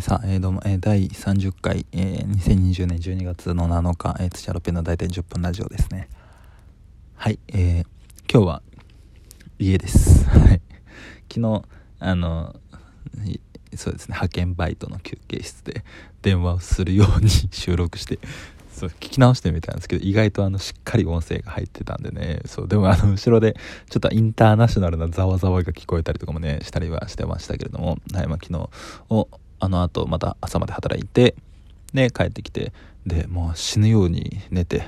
さあ、えー、どうも、えー、第30回、えー、2020年12月の7日、えー、土屋ロペの大体10分ラジオですね。はい、えー、今日は家です。はい。昨日、あの、そうですね、派遣バイトの休憩室で電話をするように 収録して、そう聞き直してみたんですけど意外とあのしっかり音声が入ってたんでねそうでもあの 後ろでちょっとインターナショナルなざわざわが聞こえたりとかもねしたりはしてましたけれども、はいまあ、昨日をあの後また朝まで働いてで帰ってきてでもう死ぬように寝て、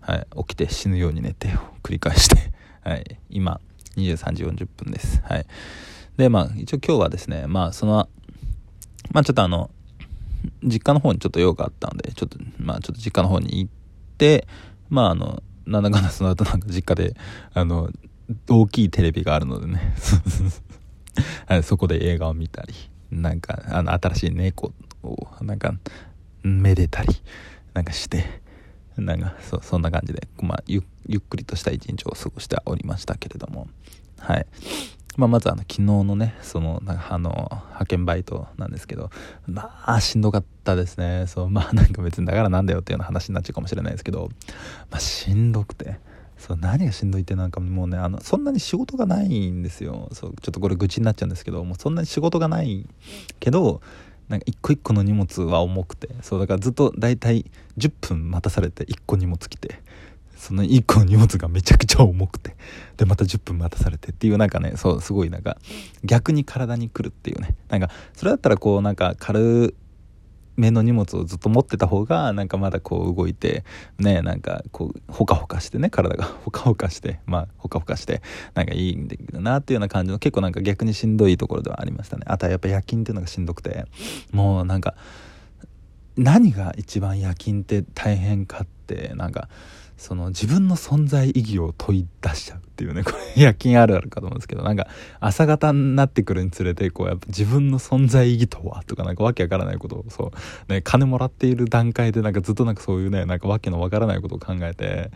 はい、起きて死ぬように寝てを繰り返して、はい、今23時40分です。はい、でまあ一応今日はですねまあそのまあちょっとあの実家の方にちょっと用があったんでちょっとまあちょっと実家の方に行ってまああのなんだかんだその後なんか実家であの大きいテレビがあるのでね。はい、そこで映画を見たり。なんかあの新しい猫をなんかめでたりなんかしてなんかそそんな感じで、まあ、ゆっくりとした一日を過ごしておりましたけれども。はい。まあ、まずあの昨日のねそのあの派遣バイトなんですけどまあしんどかったですね。そうまあなんか別にだからなんだよっていうような話になっちゃうかもしれないですけどまあしんどくて。そう何がしんどいってなんかもうねあのそんなに仕事がないんですよ。そうちょっとこれ愚痴になっちゃうんですけどもうそんなに仕事がないけどなんか一個一個の荷物は重くて。そうだからずっと大体10分待たされて1個荷物来て。その1個の荷物がめちゃくちゃ重くて。でまた10分待たされてっていうなんかねそうすごいなんか逆に体に来るっていうね。なんかそれだったらこうなんか軽目の荷物をずっと持ってた方がなんかまだこう動いてねなんかこうほかほかしてね体が ほかほかしてまあほかほかしてなんかいいんだけどなっていうような感じの結構なんか逆にしんどいところではありましたね。あとはやっぱ夜勤っていうのがしんどくてもうなんか何が一番夜勤って大変かってなんかその自分の存在意義を問い出しちゃう。っていうねこれ 夜勤あるあるかと思うんですけどなんか朝方になってくるにつれてこうやっぱ自分の存在意義とはとかなんかわけわからないことをそう、ね、金もらっている段階でなんかずっとなんかそういうねなんかわけのわからないことを考えて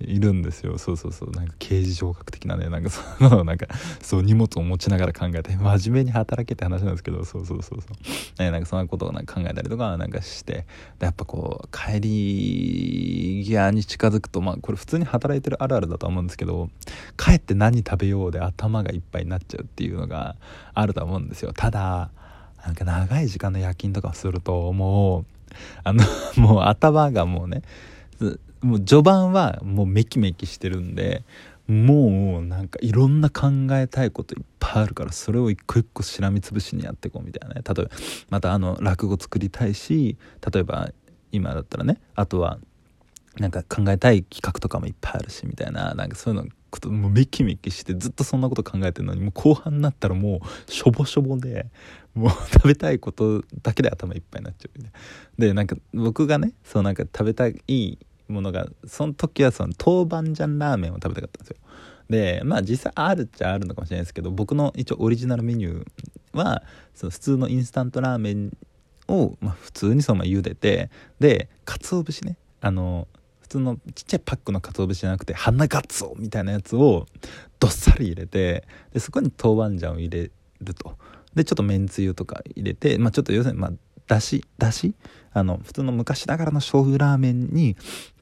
いるんですよ。そうそうそう。なんか刑事上学的なねなんかそのなんかそう荷物を持ちながら考えて真面目に働けって話なんですけどそうそうそうそう。ねなんかそんなことをなんか考えたりとかなんかしてやっぱこう帰り際に近づくとまあこれ普通に働いてるあるあるだと思うんですけど帰って何食べようで頭がいっぱいになっちゃうっていうのがあると思うんですよ。ただなんか長い時間の夜勤とかするともうあの もう頭がもうねもう序盤はもうメキメキしてるんでもうなんかいろんな考えたいこといっぱいあるからそれを一個一個しらみつぶしにやっていこうみたいなね。例えばまたあの落語作りたいし例えば今だったらねあとはなんか考えたい企画とかもいっぱいあるしみたいななんかそういうのこともうメキメキしてずっとそんなこと考えてるのにもう後半になったらもうしょぼしょぼでもう食べたいことだけで頭いっぱいになっちゃうでなんか僕がねそうなんか食べたいものがその時はその豆板醤ラーメンを食べたかったんですよ。でまあ実際あるっちゃあるのかもしれないですけど僕の一応オリジナルメニューはその普通のインスタントラーメンを、まあ、普通にそのまま茹でてで鰹節ね。あの通のちっちゃいパックの鰹節じゃなくて花ガツオみたいなやつをどっさり入れてでそこに豆板醤を入れると。でちょっとめんつゆとか入れて、まあ、ちょっと要するにまあだしだし？あの普通の昔ながらの醤油ラーメンに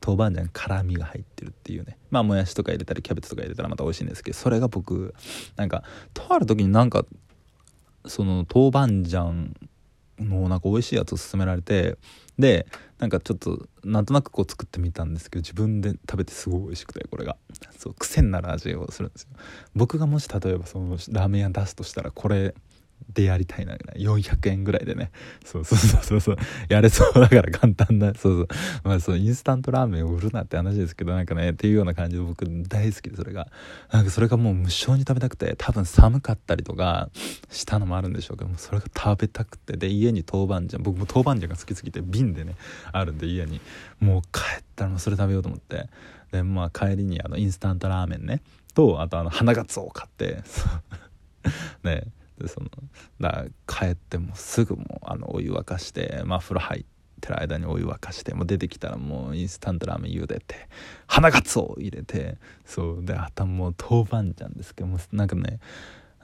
豆板醤辛みが入ってるっていうね。まあもやしとか入れたりキャベツとか入れたらまた美味しいんですけどそれが僕なんかとある時になんかその豆板醤のなんか美味しいやつを勧められてでなんかちょっとなんとなくこう作ってみたんですけど自分で食べてすごい美味しくてこれが。そう癖になる味をするんですよ。僕がもし例えばそのラーメン屋出すとしたらこれでやりたいな400円ぐらいでね。そうそうそうそうやれそうだから簡単な。そうそう。まあそうインスタントラーメンを売るなって話ですけどなんかねっていうような感じで僕大好きでそれが。なんかそれがもう無性に食べたくて多分寒かったりとかしたのもあるんでしょうけどそれが食べたくて。で家に豆板醤。僕も豆板醤が好きすぎて瓶でねあるんで家に。もう帰ったらもうそれ食べようと思って。でまあ帰りにあのインスタントラーメンね。とあとあの花がつを買って。ね。でそのだ帰ってもすぐもうあのお湯沸かしてまあ風呂入ってる間にお湯沸かしてもう出てきたらもうインスタントラーメン茹でて花がつを入れてそうで頭もう豆板醤ですけどもなんかね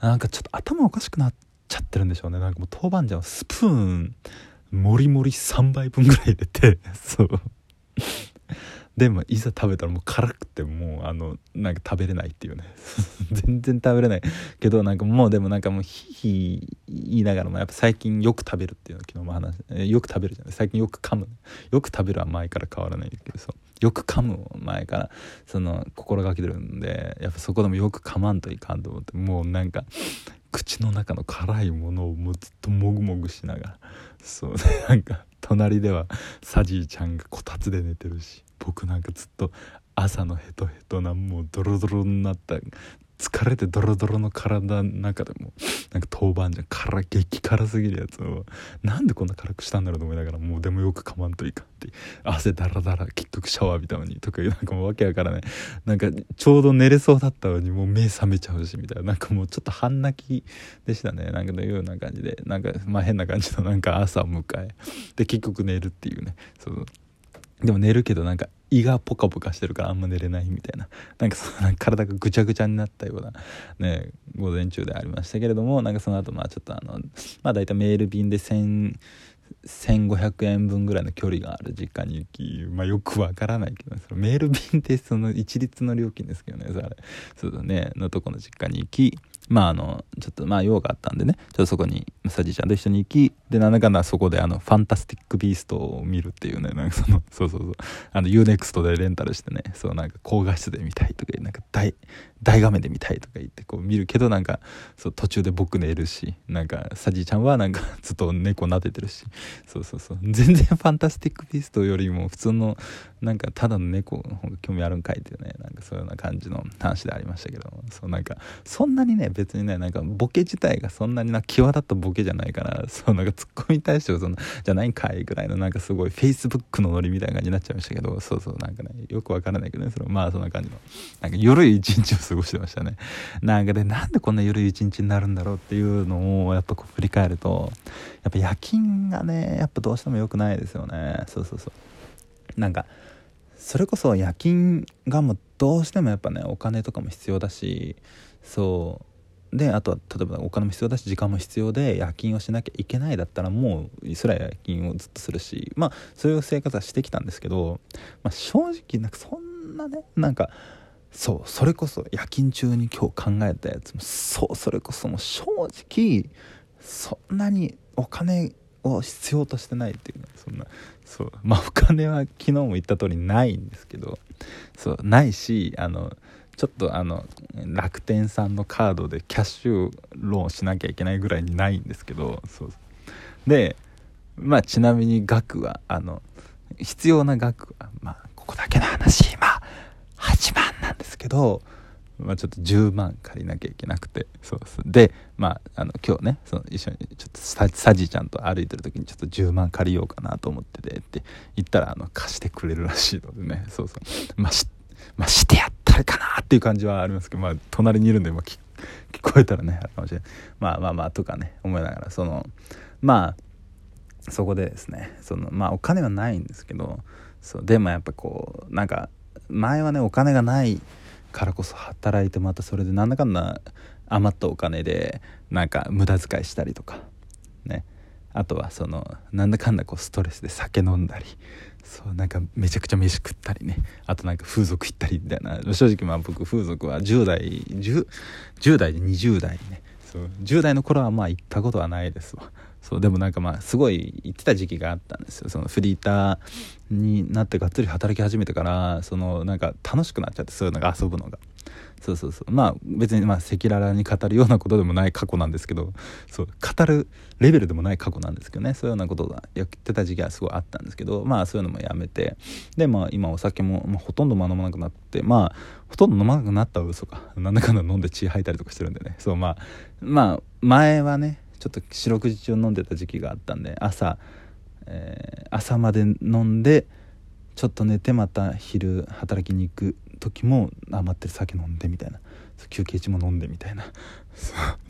なんかちょっと頭おかしくなっちゃってるんでしょうね。なんかもう豆板醤スプーンもりもり3杯分ぐらい入れてそう。でもいざ食べたらもう辛くてもうあのなんか食べれないっていうね。全然食べれないけどなんかもうでもなんかもうひひ言いながらもやっぱ最近よく食べるっていうの昨日も話えよく食べるじゃない。最近よく噛むよく食べるは前から変わらないけどそう。よく噛む前からその心がけてるんでやっぱそこでもよく噛まんといかんと思ってもうなんか口の中の辛いものをもうずっともぐもぐしながらそう。なんか隣ではサジーちゃんがこたつで寝てるし。僕なんかずっと朝のヘトヘトなもうドロドロになった疲れてドロドロの体の中でもなんか豆板醤辛激辛すぎるやつを。なんでこんな辛くしたんだろうと思いながらもうでもよくかまんといかんって汗だらだら結局シャワー浴びたのにとかいうなんかもうわけわからないなんかちょうど寝れそうだったのにもう目覚めちゃうしみたいな。なんかもうちょっと半泣きでしたね。なんかのような感じでなんかまあ変な感じのなんか朝を迎えで結局寝るっていうね。そう。でも寝るけどなんか胃がポカポカしてるからあんま寝れないみたいな。なんかその体がぐちゃぐちゃになったようなね午前中でありましたけれどもなんかその後まあちょっとあのまあ大体メール便で1000 1500円分ぐらいの距離がある実家に行き、まあ、よくわからないけど、そのメール便ってその一律の料金ですけどねそれ。そうだね。のとこの実家に行きまああのちょっとまあ用があったんでね。ちょっとそこにムサジちゃんと一緒に行きでなんだかんだそこであのファンタスティック・ビーストを見るっていうねなんかそのそうそうそう。あの UNEXT でレンタルしてね。そうなんか高画質で見たいとかなんか大大画面で見たいとか言ってこう見るけどなんかそう途中で僕寝るしなんかサジちゃんはなんか ずっと猫撫でてるし。そうそうそう。全然ファンタスティック・ビーストよりも普通のなんかただの猫の方が興味あるんかいっていうねなんかそういうような感じの話でありましたけど。そうなんかそんなにね別にねなんかボケ自体がそんなにな際立ったボケじゃないからそうなんかツッコミ対してはそのじゃないんかいぐらいのなんかすごいフェイスブックのノリみたいな感じになっちゃいましたけどそうそうなんかねよくわからないけどねそのまあそんな感じの。なんか緩い一日を過ごしてましたね。なんかでなんでこんな緩い一日になるんだろうっていうのをやっぱこう振り返るとやっぱ夜勤がねやっぱどうしても良くないですよね。そうそうそう。なんかそれこそ夜勤がもうどうしてもやっぱねお金とかも必要だしそう。であとは例えばお金も必要だし時間も必要で夜勤をしなきゃいけないだったらもうそれは夜勤をずっとするしまあそういう生活はしてきたんですけど、まあ、正直なんかそんなねなんかそうそれこそ夜勤中に今日考えたやつもそうそれこそもう正直そんなにお金を必要としてないっていうのはそんなそうまあお金は昨日も言った通りないんですけどそうないしあのちょっとあの楽天さんのカードでキャッシュローンしなきゃいけないぐらいにないんですけどそうでまあちなみに額はあの必要な額はまあここだけの話今。8万なんですけどまあ、ちょっと10万借りなきゃいけなくてそうそうでまああの今日ねその一緒にちょっとササジちゃんと歩いてる時にちょっと10万借りようかなと思っててって言ったらあの貸してくれるらしいのでねそうそう。まあし,、まあ、してやったらかなっていう感じはありますけどまあ隣にいるんで、まあ、聞聞こえたらねあるかもしれないまあまあまあとかね思いながらそのまあそこでですねそのまあお金はないんですけどそう。でもやっぱこうなんか前はねお金がないからこそ働いてまたそれでなんだかんだ余ったお金でなんか無駄遣いしたりとか。ね。あとはそのなんだかんだこうストレスで酒飲んだり。そうなんかめちゃくちゃ飯食ったりね。あとなんか風俗行ったりみたいな。正直まあ僕風俗は10代 10, 10代で20代にね。そう10代の頃はまあ行ったことはないですわ。そうでもなんかまあすごい行ってた時期があったんですよ。そのフリーターになってがっつり働き始めてからそのなんか楽しくなっちゃってそういうのが遊ぶのが。そうそうそう。まあ別にま赤裸々に語るようなことでもない 過去なんですけどそう語るレベルでもない過去なんですけどね。そういうようなことがやってた時期はすごいあったんですけどまあそういうのもやめて。でまあ今お酒も、まあ、ほとんど飲まなくなってまあほとんど飲まなくなった嘘か。なんだかんだ飲んで血吐いたりとかしてるんでね。そうまあまあ前はねちょっと四六時中飲んでた時期があったんで朝、えー、朝まで飲んでちょっと寝てまた昼働きに行く時も余ってる酒飲んでみたいな。休憩中も飲んでみたいな。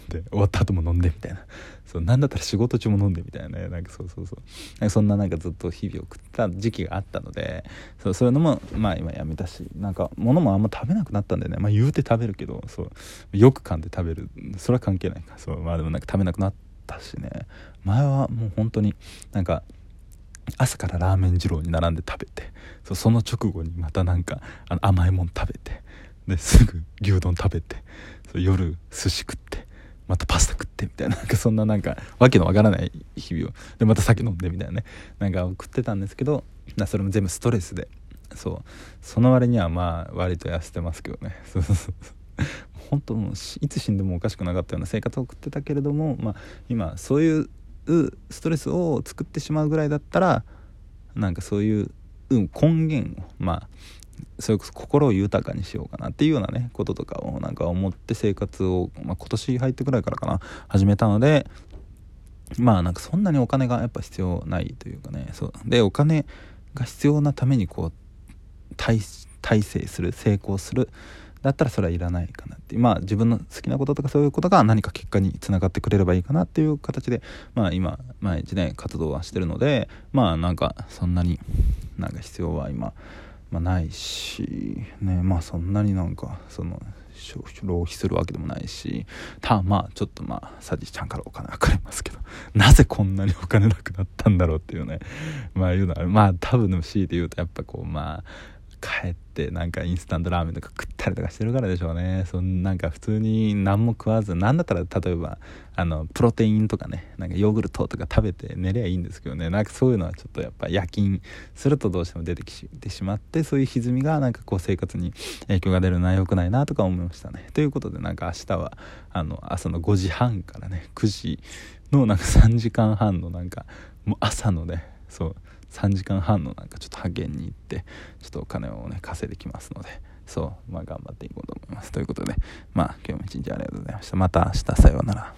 で終わった後も飲んでみたいな。そうなんだったら仕事中も飲んでみたいな。ねなんかそうそうそう。なんかそんななんかずっと日々を送った時期があったのでそうそういうのもまあ今やめたしなんか物もあんま食べなくなったんでね。まあ言うて食べるけどそう。よく噛んで食べる。それは関係ない。かそうまあでもなんか食べなくなったしね。前はもう本当になんか朝からラーメン二郎に並んで食べてそその直後にまたなんかあの甘いもん食べてですぐ牛丼食べて夜寿司食ってまたパスタ食ってみたいななんかそんななんかわけのわからない日々をでまた酒飲んでみたいなねなんか送ってたんですけどそれも全部ストレスでそうその割にはまあ割と痩せてますけどね。そうそうそう。本当もういつ死んでもおかしくなかったような生活を送ってたけれども、まあ、今そういうストレスを作ってしまうぐらいだったらなんかそういう、うん、根源をまあそれこそ心を豊かにしようかなっていうようなねこととかをなんか思って生活を、まあ、今年入ってくらいからかな始めたのでまあなんかそんなにお金がやっぱ必要ないというかねそうでお金が必要なためにこう体制する成功するだったらそれはいらないかなってまあ自分の好きなこととかそういうことが何か結果につながってくれればいいかなっていう形でまあ今毎日ね活動はしてるのでまあなんかそんなになんか必要は今、まあ、ないしねまあそんなになんかその浪費するわけでもないしたまあちょっとまあサジちゃんからお金かかりますけどなぜこんなにお金なくなったんだろうっていうねまあいうのはまあ多分の強いて言うとやっぱこうまあ帰ってなんかインスタントラーメンとか食ったりとかしてるからでしょうね。そんなんか普通に何も食わず何だったら例えばあのプロテインとかねなんかヨーグルトとか食べて寝りゃいいんですけどね。なんかそういうのはちょっとやっぱ夜勤するとどうしても出てきてしまってそういう歪みがなんかこう生活に影響が出るのは良くないなとか思いましたね。ということでなんか明日はあの朝の5時半からね9時のなんか3時間半のなんかもう朝のねそう3時間半のなんかちょっと派遣に行ってちょっとお金をね稼いできますのでそうまあ頑張っていこうと思います。ということでまあ今日も一日ありがとうございました。また明日さようなら。